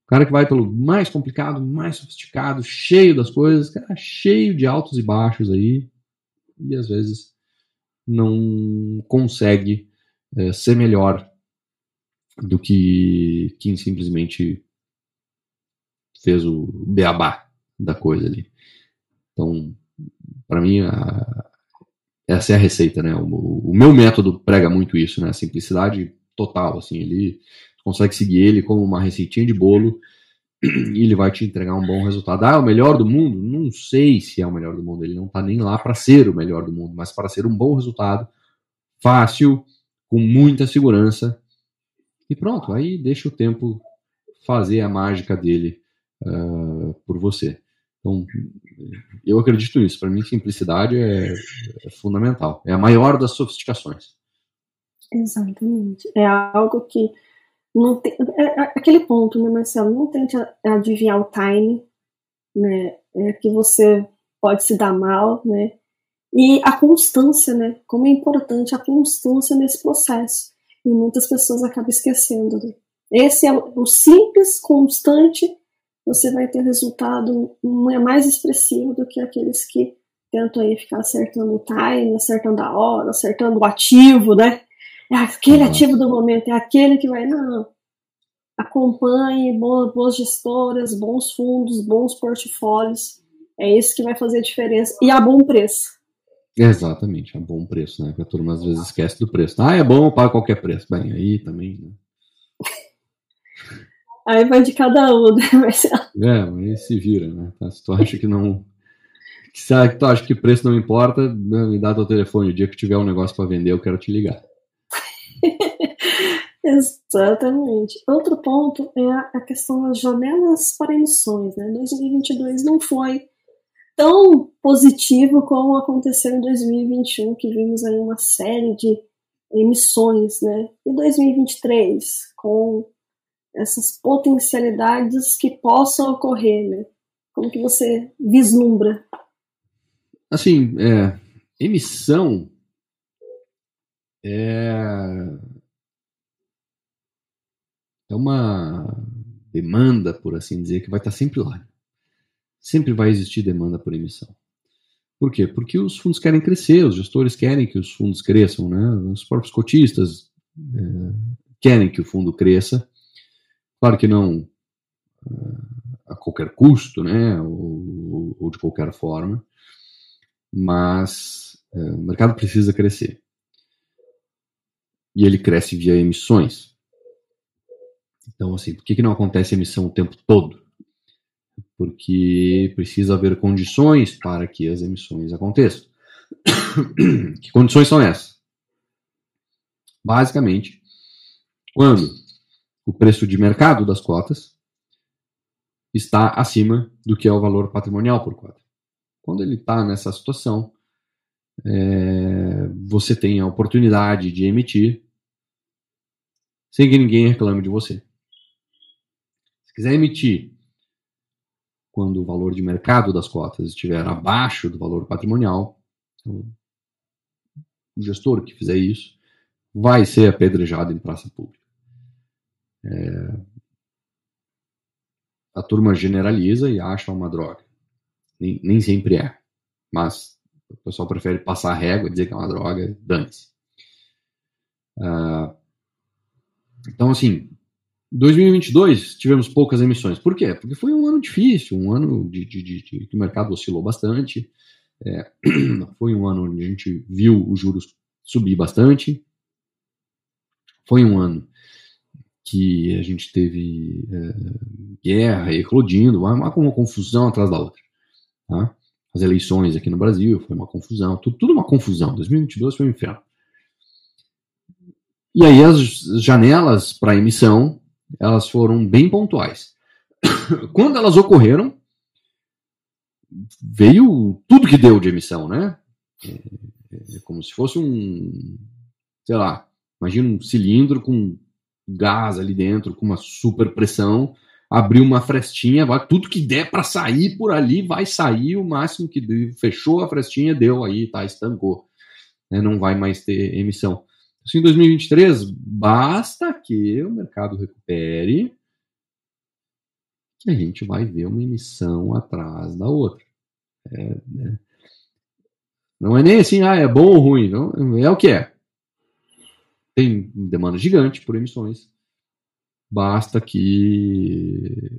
S2: cara que vai pelo mais complicado, mais sofisticado, cheio das coisas, cara, cheio de altos e baixos aí, e às vezes não consegue é, ser melhor do que quem simplesmente fez o beabá da coisa ali. Então, para mim, a, essa é a receita, né? O, o, meu método prega muito isso, né? Simplicidade total, assim, ele consegue seguir ele como uma receitinha de bolo e ele vai te entregar um bom resultado. Ah, é o melhor do mundo? Não sei se é o melhor do mundo. Ele não está nem lá para ser o melhor do mundo, mas para ser um bom resultado, fácil, com muita segurança. E pronto, aí deixa o tempo fazer a mágica dele uh, por você. Então, eu acredito nisso. Para mim, simplicidade é, é fundamental. É a maior das sofisticações.
S1: Exatamente. É algo que não tem, é, é, aquele ponto, né, Marcelo? Não tente adivinhar o time, né? É que você pode se dar mal, né? E a constância, né? Como é importante a constância nesse processo. E muitas pessoas acabam esquecendo. Né? Esse é o simples, constante, você vai ter resultado não é mais expressivo do que aqueles que tentam aí ficar acertando o time, acertando a hora, acertando o ativo, né? é aquele ativo do momento, é aquele que vai. Não. Acompanhe boas, boas gestoras, bons fundos, bons portfólios. É isso que vai fazer a diferença. E a bom preço.
S2: Exatamente, a bom preço, né? Porque a turma às vezes esquece do preço. Ah, é bom, paga qualquer preço. Bem, aí também, né?
S1: Aí vai de cada um, né,
S2: Marcelo? É, mas se vira, né? Tá? Se tu acha que não. Se tu acha que preço não importa, me dá teu telefone. O dia que tiver um negócio para vender, eu quero te ligar.
S1: Exatamente. Outro ponto é a questão das janelas para emissões. Né? 2022 não foi tão positivo como aconteceu em 2021, que vimos aí uma série de emissões, né? E 2023, com essas potencialidades que possam ocorrer, né? Como que você vislumbra?
S2: Assim, é, emissão é, é uma demanda, por assim dizer, que vai estar sempre lá. Sempre vai existir demanda por emissão. Por quê? Porque os fundos querem crescer, os gestores querem que os fundos cresçam, né? os próprios cotistas é, querem que o fundo cresça. Claro que não é, a qualquer custo, né? ou, ou de qualquer forma, mas é, o mercado precisa crescer e ele cresce via emissões. Então, assim, por que, que não acontece emissão o tempo todo? Porque precisa haver condições para que as emissões aconteçam. que condições são essas? Basicamente, quando o preço de mercado das cotas está acima do que é o valor patrimonial por cota. Quando ele está nessa situação, é, você tem a oportunidade de emitir sem que ninguém reclame de você. Se quiser emitir quando o valor de mercado das cotas estiver abaixo do valor patrimonial, o gestor que fizer isso vai ser apedrejado em praça pública. É, a turma generaliza e acha uma droga. Nem, nem sempre é. Mas o pessoal prefere passar a régua e dizer que é uma droga, dane-se. Uh, então, assim, 2022 tivemos poucas emissões. Por quê? Porque foi um ano difícil, um ano de, de, de, de que o mercado oscilou bastante. É, foi um ano onde a gente viu os juros subir bastante. Foi um ano que a gente teve é, guerra eclodindo, uma, uma confusão atrás da outra. Tá? As eleições aqui no Brasil foi uma confusão, tudo, tudo uma confusão. 2022 foi um inferno. E aí as janelas para emissão elas foram bem pontuais. Quando elas ocorreram, veio tudo que deu de emissão, né? É, é como se fosse um, sei lá, imagina um cilindro com gás ali dentro, com uma super pressão, abriu uma frestinha, vai, tudo que der para sair por ali vai sair, o máximo que deu, fechou a frestinha, deu aí, tá, estancou. Né? Não vai mais ter emissão. Isso em 2023, basta que o mercado recupere que a gente vai ver uma emissão atrás da outra. É, né? Não é nem assim, ah, é bom ou ruim, não, é o que é. Tem demanda gigante por emissões. Basta que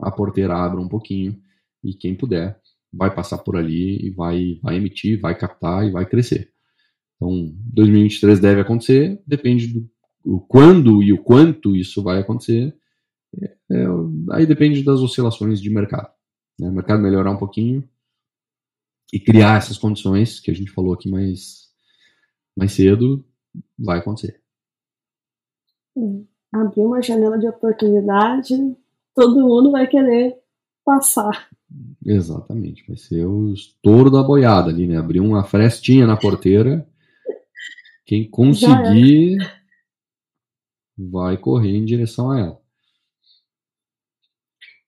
S2: a porteira abra um pouquinho e quem puder vai passar por ali e vai, vai emitir, vai captar e vai crescer. Então, 2023 deve acontecer, depende do quando e o quanto isso vai acontecer. É, é, aí depende das oscilações de mercado. Né? O mercado melhorar um pouquinho e criar essas condições que a gente falou aqui mais, mais cedo, vai acontecer.
S1: Abrir uma janela de oportunidade, todo mundo vai querer passar.
S2: Exatamente, vai ser o estouro da boiada ali, né? Abrir uma frestinha na porteira quem conseguir vai correr em direção a ela.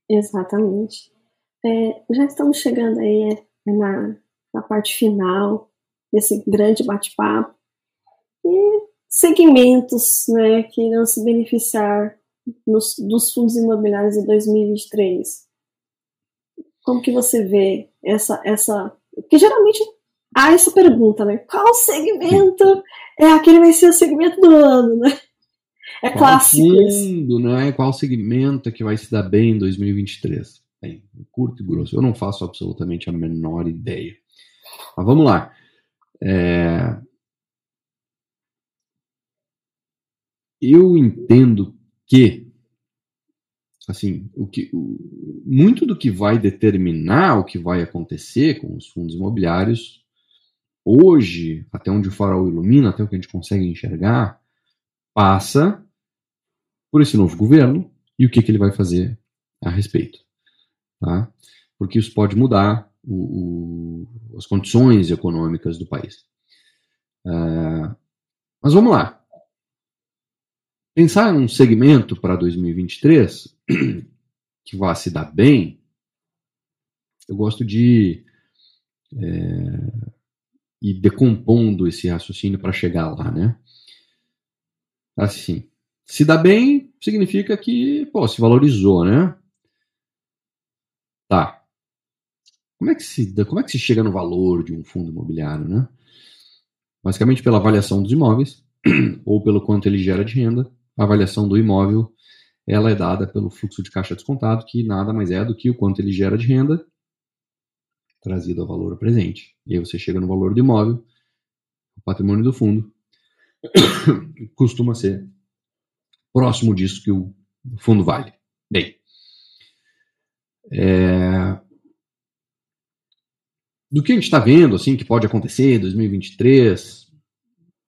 S1: Exatamente. É, já estamos chegando aí é, na, na parte final desse grande bate-papo. Segmentos né, que irão se beneficiar nos, dos fundos imobiliários em 2023. Como que você vê essa, essa... Porque geralmente há essa pergunta, né? Qual segmento é aquele vai ser o segmento do ano, né? É Qual clássico.
S2: Fundo, né? Qual segmento que vai se dar bem em 2023? Bem, curto e grosso. Eu não faço absolutamente a menor ideia. Mas vamos lá. É... Eu entendo que, assim, o que, o, muito do que vai determinar o que vai acontecer com os fundos imobiliários hoje, até onde o farol ilumina, até o que a gente consegue enxergar, passa por esse novo governo e o que, que ele vai fazer a respeito. Tá? Porque isso pode mudar o, o, as condições econômicas do país. Uh, mas vamos lá. Pensar num segmento para 2023 que vá se dar bem, eu gosto de é, e decompondo esse raciocínio para chegar lá, né? Assim, se dá bem, significa que, pô, se valorizou, né? Tá. Como é que se, como é que se chega no valor de um fundo imobiliário, né? Basicamente pela avaliação dos imóveis ou pelo quanto ele gera de renda. A avaliação do imóvel, ela é dada pelo fluxo de caixa descontado, que nada mais é do que o quanto ele gera de renda trazido ao valor presente. E aí você chega no valor do imóvel, o patrimônio do fundo costuma ser próximo disso que o fundo vale. Bem, é... do que a gente está vendo, assim, que pode acontecer em 2023,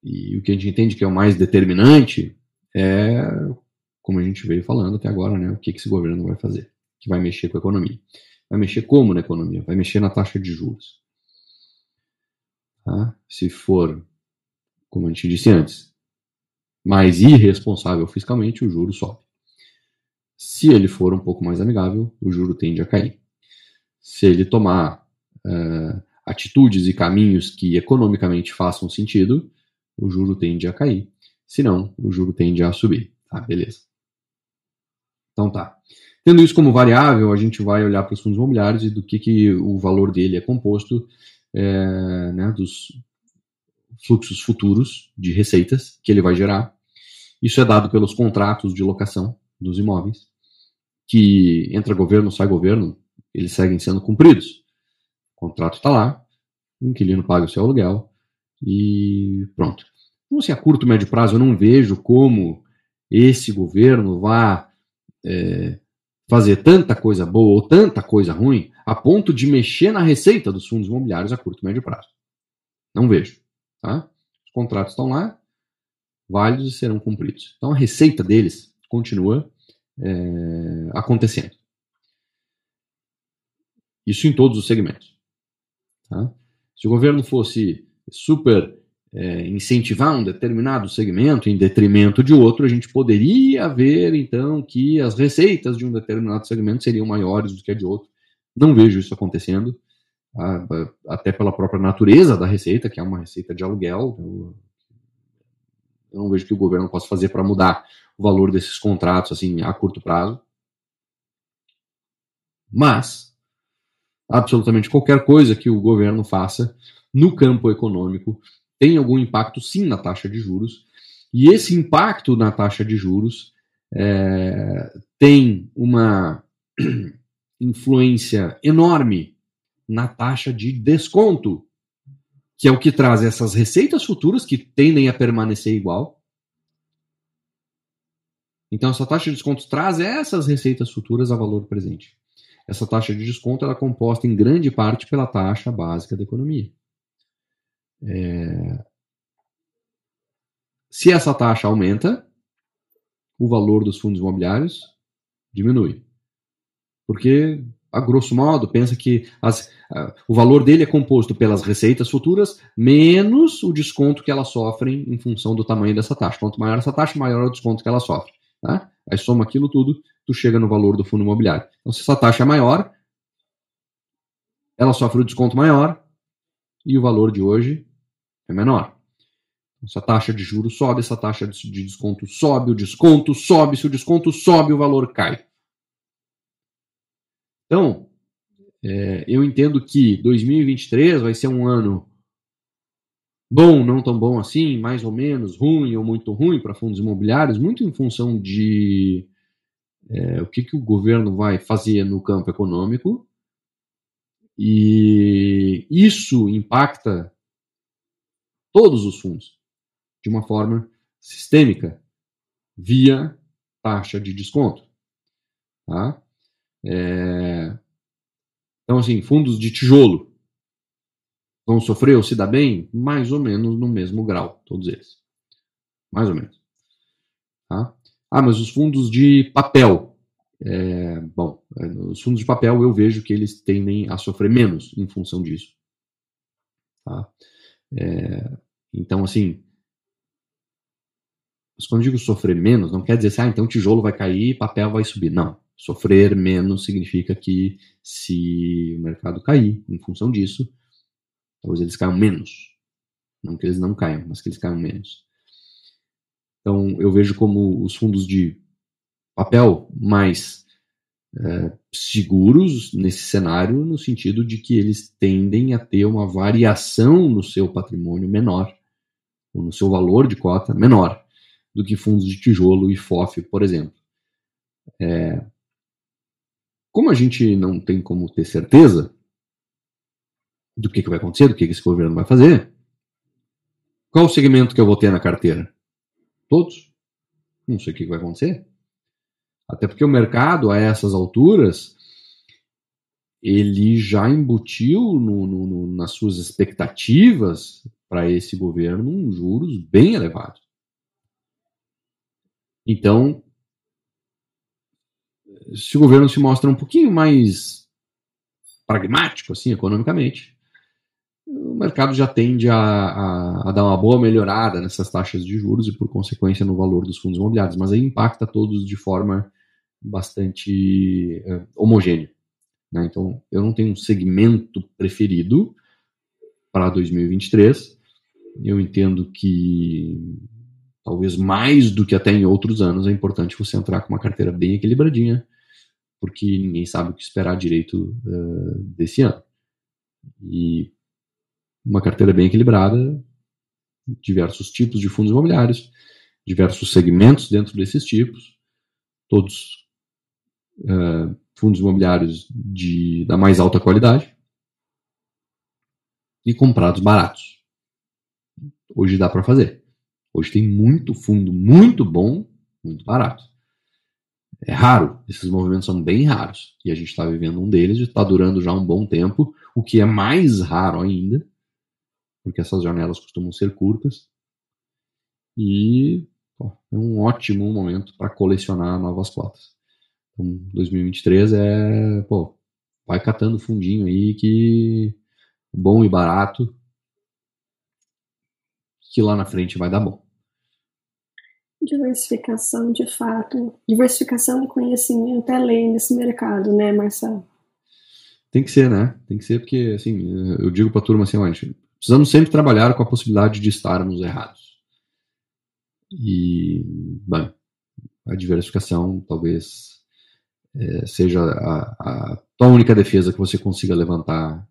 S2: e o que a gente entende que é o mais determinante, é, como a gente veio falando até agora, né, o que esse governo vai fazer, que vai mexer com a economia. Vai mexer como na economia? Vai mexer na taxa de juros. Tá? Se for, como a gente disse antes, mais irresponsável fiscalmente, o juro sobe. Se ele for um pouco mais amigável, o juro tende a cair. Se ele tomar uh, atitudes e caminhos que economicamente façam sentido, o juro tende a cair. Se não, o juro tende a subir. Tá, beleza. Então tá. Tendo isso como variável, a gente vai olhar para os fundos imobiliários e do que, que o valor dele é composto, é, né, dos fluxos futuros de receitas que ele vai gerar. Isso é dado pelos contratos de locação dos imóveis, que entra governo, sai governo, eles seguem sendo cumpridos. O contrato está lá, o inquilino paga o seu aluguel e pronto. Então, assim, a curto, médio prazo, eu não vejo como esse governo vá é, fazer tanta coisa boa ou tanta coisa ruim a ponto de mexer na receita dos fundos imobiliários a curto, médio prazo. Não vejo. Tá? Os contratos estão lá, válidos e serão cumpridos. Então a receita deles continua é, acontecendo. Isso em todos os segmentos. Tá? Se o governo fosse super é, incentivar um determinado segmento em detrimento de outro, a gente poderia ver então que as receitas de um determinado segmento seriam maiores do que a de outro. Não vejo isso acontecendo, tá? até pela própria natureza da receita, que é uma receita de aluguel. Eu, eu não vejo que o governo possa fazer para mudar o valor desses contratos assim a curto prazo. Mas absolutamente qualquer coisa que o governo faça no campo econômico tem algum impacto sim na taxa de juros, e esse impacto na taxa de juros é, tem uma influência enorme na taxa de desconto, que é o que traz essas receitas futuras que tendem a permanecer igual. Então, essa taxa de desconto traz essas receitas futuras a valor presente. Essa taxa de desconto é composta em grande parte pela taxa básica da economia. É... Se essa taxa aumenta, o valor dos fundos imobiliários diminui. Porque, a grosso modo, pensa que as, o valor dele é composto pelas receitas futuras menos o desconto que elas sofrem em função do tamanho dessa taxa. Quanto maior essa taxa, maior o desconto que ela sofre. Tá? Aí soma aquilo tudo, tu chega no valor do fundo imobiliário. Então, se essa taxa é maior, ela sofre o desconto maior e o valor de hoje é menor. Essa taxa de juros sobe, essa taxa de desconto sobe, o desconto sobe, se o desconto sobe, o valor cai. Então, é, eu entendo que 2023 vai ser um ano bom, não tão bom assim, mais ou menos, ruim ou muito ruim para fundos imobiliários, muito em função de é, o que, que o governo vai fazer no campo econômico. E isso impacta todos os fundos, de uma forma sistêmica, via taxa de desconto. Tá? É... Então, assim, fundos de tijolo vão sofrer ou se dá bem? Mais ou menos no mesmo grau, todos eles. Mais ou menos. Tá? Ah, mas os fundos de papel. É, bom, é, os fundos de papel eu vejo que eles tendem a sofrer menos em função disso. Tá? É, então, assim, quando digo sofrer menos, não quer dizer assim, ah, então tijolo vai cair papel vai subir. Não. Sofrer menos significa que se o mercado cair em função disso, talvez eles caiam menos. Não que eles não caiam, mas que eles caiam menos. Então, eu vejo como os fundos de papel mais é, seguros nesse cenário, no sentido de que eles tendem a ter uma variação no seu patrimônio menor no seu valor de cota menor do que fundos de tijolo e FOF, por exemplo. É, como a gente não tem como ter certeza do que, que vai acontecer, do que, que esse governo vai fazer, qual o segmento que eu vou ter na carteira? Todos? Não sei o que, que vai acontecer. Até porque o mercado, a essas alturas, ele já embutiu no, no, no, nas suas expectativas para esse governo um juros bem elevados. Então, se o governo se mostra um pouquinho mais pragmático, assim, economicamente, o mercado já tende a, a, a, dar uma boa melhorada nessas taxas de juros e, por consequência, no valor dos fundos imobiliários. Mas aí impacta todos de forma bastante uh, homogêneo. Né? Então, eu não tenho um segmento preferido para 2023. Eu entendo que talvez mais do que até em outros anos é importante você entrar com uma carteira bem equilibradinha, porque ninguém sabe o que esperar direito uh, desse ano. E uma carteira bem equilibrada, diversos tipos de fundos imobiliários, diversos segmentos dentro desses tipos, todos uh, fundos imobiliários de, da mais alta qualidade e comprados baratos. Hoje dá para fazer. Hoje tem muito fundo muito bom, muito barato. É raro, esses movimentos são bem raros. E a gente está vivendo um deles está durando já um bom tempo, o que é mais raro ainda, porque essas janelas costumam ser curtas. E pô, é um ótimo momento para colecionar novas cotas. Então, 2023 é, pô, vai catando fundinho aí que bom e barato, que lá na frente vai dar bom.
S1: Diversificação, de fato. Diversificação e conhecimento é lei nesse mercado, né, Marcelo?
S2: Tem que ser, né? Tem que ser porque, assim, eu digo para a turma assim, ó, precisamos sempre trabalhar com a possibilidade de estarmos errados. E, bem, a diversificação talvez é, seja a, a tua única defesa que você consiga levantar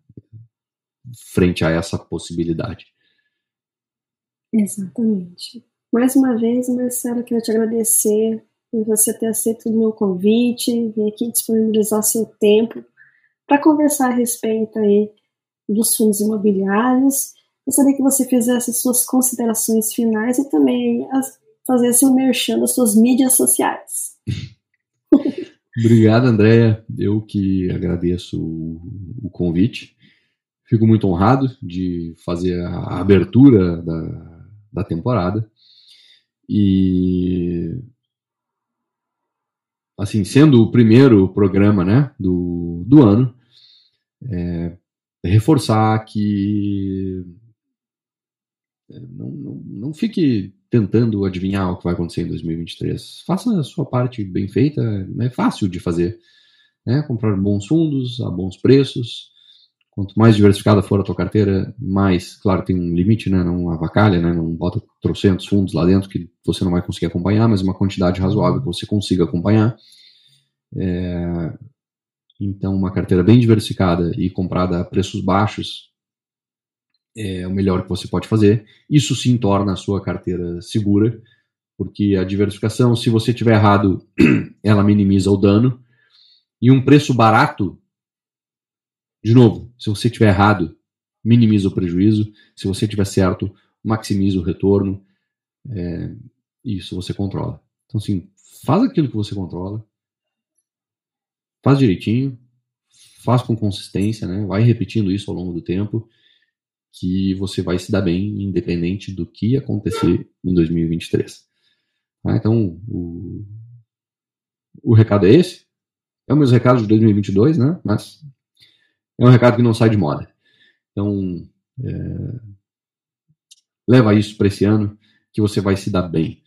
S2: frente a essa possibilidade.
S1: Exatamente. Mais uma vez, Marcelo, quero te agradecer por você ter aceito o meu convite, vir aqui disponibilizar seu tempo para conversar a respeito aí dos fundos imobiliários. Gostaria que você fizesse suas considerações finais e também as, fazesse um merchan das suas mídias sociais.
S2: Obrigado, Andréia. Eu que agradeço o, o, convite. Fico muito honrado de fazer a abertura da, da temporada. E assim, sendo o primeiro programa né, do, do ano, é, reforçar que é, não, não, não fique tentando adivinhar o que vai acontecer em 2023. Faça a sua parte bem feita, é fácil de fazer. Né? Comprar bons fundos a bons preços. Quanto mais diversificada for a tua carteira, mais, claro, tem um limite, né? Não avacalha, né? Não bota trocentos fundos lá dentro que você não vai conseguir acompanhar, mas uma quantidade razoável que você consiga acompanhar. É... Então, uma carteira bem diversificada e comprada a preços baixos é o melhor que você pode fazer. Isso sim torna a sua carteira segura, porque a diversificação, se você tiver errado, ela minimiza o dano. E um preço barato, de novo, se você tiver errado, minimiza o prejuízo. Se você tiver certo, maximiza o retorno. É, isso você controla. Então, assim, faz aquilo que você controla. Faz direitinho. Faz com consistência, né? Vai repetindo isso ao longo do tempo que você vai se dar bem, independente do que acontecer em 2023. Tá? Então, o, o recado é esse. É o mesmo recado de 2022, né? Mas é um recado que não sai de moda. Então, é, leva isso para esse ano, que você vai se dar bem.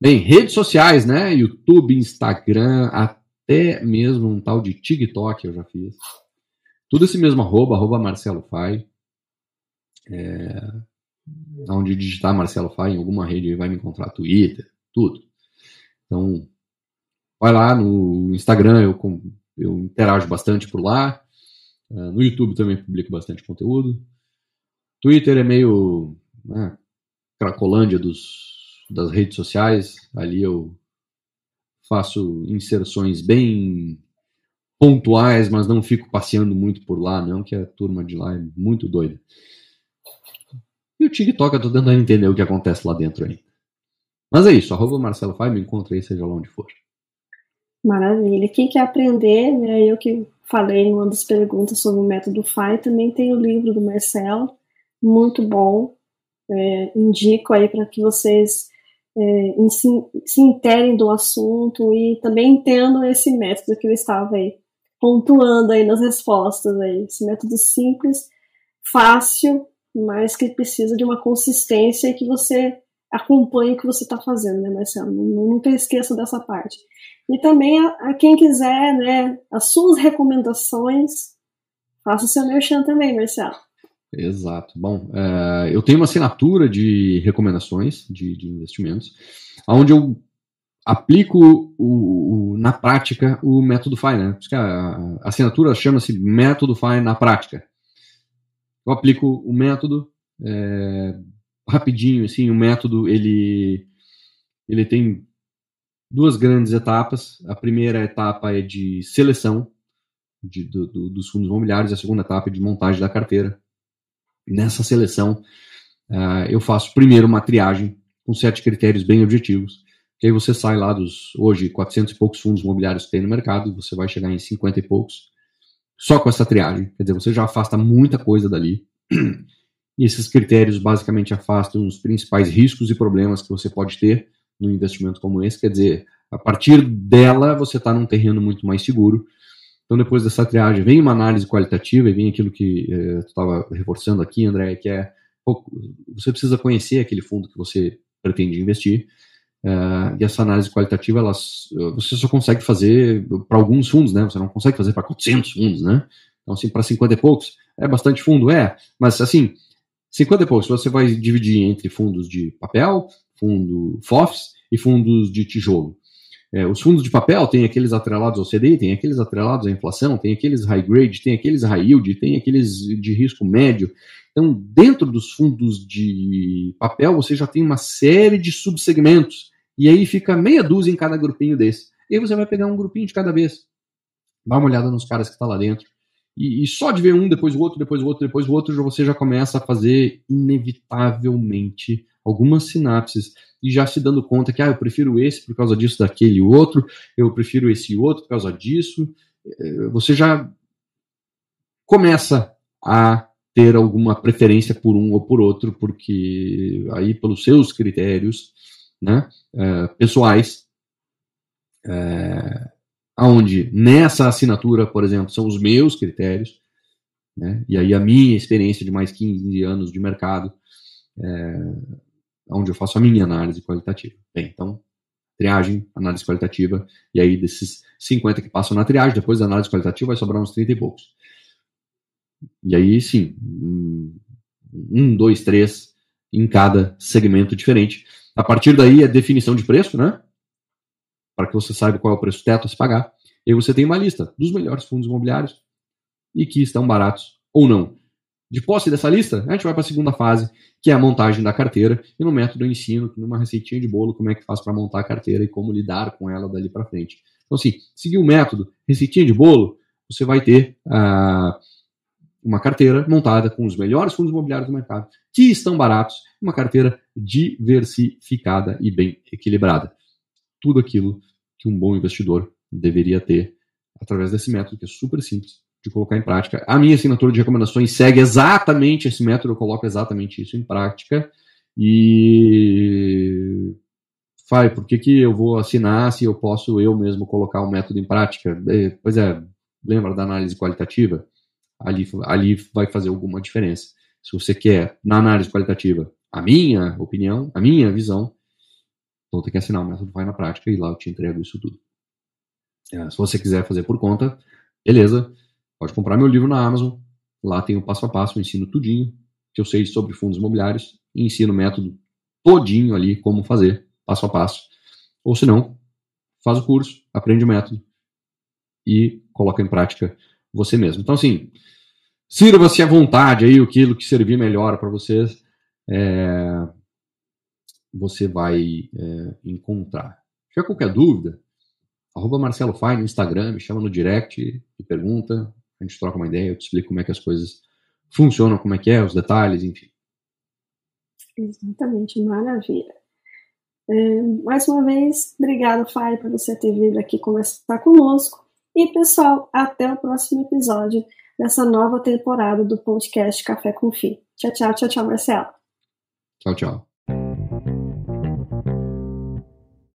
S2: Bem, redes sociais, né? YouTube, Instagram, até mesmo um tal de TikTok eu já fiz. Tudo esse mesmo arroba, arroba Marcelo Fai é, onde digitar Marcelo Fai em alguma rede vai me encontrar, Twitter, tudo. Então, vai lá no Instagram, eu, eu interajo bastante por lá. Uh, no YouTube também publico bastante conteúdo. Twitter é meio né, cracolândia dos, das redes sociais. Ali eu faço inserções bem pontuais, mas não fico passeando muito por lá, não, que a turma de lá é muito doida. E o TikTok, eu tô tentando entender o que acontece lá dentro ainda. Mas é isso, arroba Marcelo Fai, me encontra aí, seja lá onde for.
S1: Maravilha. Quem quer aprender, né, eu que falei em uma das perguntas sobre o método FAI, também tem o livro do Marcelo, muito bom. É, indico aí para que vocês é, se, se interem do assunto e também entendam esse método que eu estava aí pontuando aí nas respostas aí. Esse método simples, fácil mas que precisa de uma consistência e que você acompanhe o que você está fazendo, né, Marcelo? Não, nunca esqueça dessa parte. E também a, a quem quiser, né, as suas recomendações, faça o seu merchan também, Marcelo.
S2: Exato. Bom, é, eu tenho uma assinatura de recomendações de, de investimentos, onde eu aplico o, o, na prática o método FI, né? A, assinatura chama-se método FI na prática. Eu aplico o método é, rapidinho, assim, o método ele ele tem duas grandes etapas. A primeira etapa é de seleção de, do, do, dos fundos imobiliários, a segunda etapa é de montagem da carteira. Nessa seleção, uh, eu faço primeiro uma triagem com sete critérios bem objetivos. Que aí você sai lá dos, hoje, 400 e poucos fundos imobiliários que tem no mercado, você vai chegar em 50 e poucos, só com essa triagem. Quer dizer, você já afasta muita coisa dali. E esses critérios basicamente afastam os principais riscos e problemas que você pode ter num investimento como esse. Quer dizer, a partir dela você está num terreno muito mais seguro. Então, depois dessa triagem, vem uma análise qualitativa e vem aquilo que eh, tu estava reforçando aqui, André, que é você precisa conhecer aquele fundo que você pretende investir. Uh, e essa análise qualitativa, elas, você só consegue fazer para alguns fundos, né? Você não consegue fazer para 400 fundos, né? Então, assim, para 50 e poucos, é bastante fundo, é. Mas, assim, 50 e poucos, você vai dividir entre fundos de papel, fundo FOFs e fundos de tijolo. É, os fundos de papel tem aqueles atrelados ao CDI, tem aqueles atrelados à inflação, tem aqueles high grade, tem aqueles high yield, tem aqueles de risco médio. Então, dentro dos fundos de papel, você já tem uma série de subsegmentos. E aí fica meia dúzia em cada grupinho desse. E aí você vai pegar um grupinho de cada vez. Dá uma olhada nos caras que estão tá lá dentro. E, e, só de ver um, depois o outro, depois o outro, depois o outro, você já começa a fazer inevitavelmente algumas sinapses e já se dando conta que ah, eu prefiro esse por causa disso, daquele outro, eu prefiro esse outro por causa disso. Eh, você já começa a ter alguma preferência por um ou por outro, porque aí pelos seus critérios né, é, pessoais, é, aonde nessa assinatura, por exemplo, são os meus critérios, né, e aí a minha experiência de mais 15 anos de mercado, é, onde eu faço a minha análise qualitativa. Bem, então, triagem, análise qualitativa, e aí desses 50 que passam na triagem, depois da análise qualitativa vai sobrar uns 30 e poucos. E aí, sim, um, dois, três em cada segmento diferente. A partir daí é definição de preço, né? Para que você saiba qual é o preço teto a se pagar. E aí você tem uma lista dos melhores fundos imobiliários e que estão baratos ou não. De posse dessa lista, a gente vai para a segunda fase, que é a montagem da carteira. E no método eu ensino, numa receitinha de bolo, como é que faz para montar a carteira e como lidar com ela dali para frente. Então, assim, seguir o método, receitinha de bolo, você vai ter. Uh, uma carteira montada com os melhores fundos imobiliários do mercado, que estão baratos, uma carteira diversificada e bem equilibrada. Tudo aquilo que um bom investidor deveria ter através desse método, que é super simples de colocar em prática. A minha assinatura de recomendações segue exatamente esse método, eu coloco exatamente isso em prática. E. Fai, por que, que eu vou assinar se eu posso eu mesmo colocar o método em prática? É, pois é, lembra da análise qualitativa? ali, ali vai fazer alguma diferença. Se você quer, na análise qualitativa, a minha opinião, a minha visão, então tem que assinar o método Vai na Prática e lá eu te entrego isso tudo. É, se você quiser fazer por conta, beleza, pode comprar meu livro na Amazon, lá tem o passo a passo, eu ensino tudinho que eu sei sobre fundos imobiliários e ensino o método todinho ali como fazer, passo a passo. Ou se não, faz o curso, aprende o método e coloca em prática você mesmo. Então, assim, sirva-se à vontade aí aquilo que servir melhor para vocês. É, você vai é, encontrar. Se tiver qualquer dúvida, arroba Marcelo no Instagram, me chama no direct e pergunta, a gente troca uma ideia, eu te explico como é que as coisas funcionam, como é que é, os detalhes, enfim.
S1: Exatamente, maravilha. É, mais uma vez, obrigado, Fai, por você ter vindo aqui conversar conosco. E pessoal, até o próximo episódio dessa nova temporada do podcast Café com Fim. Tchau, tchau, tchau, tchau, Marcelo.
S2: Tchau, tchau.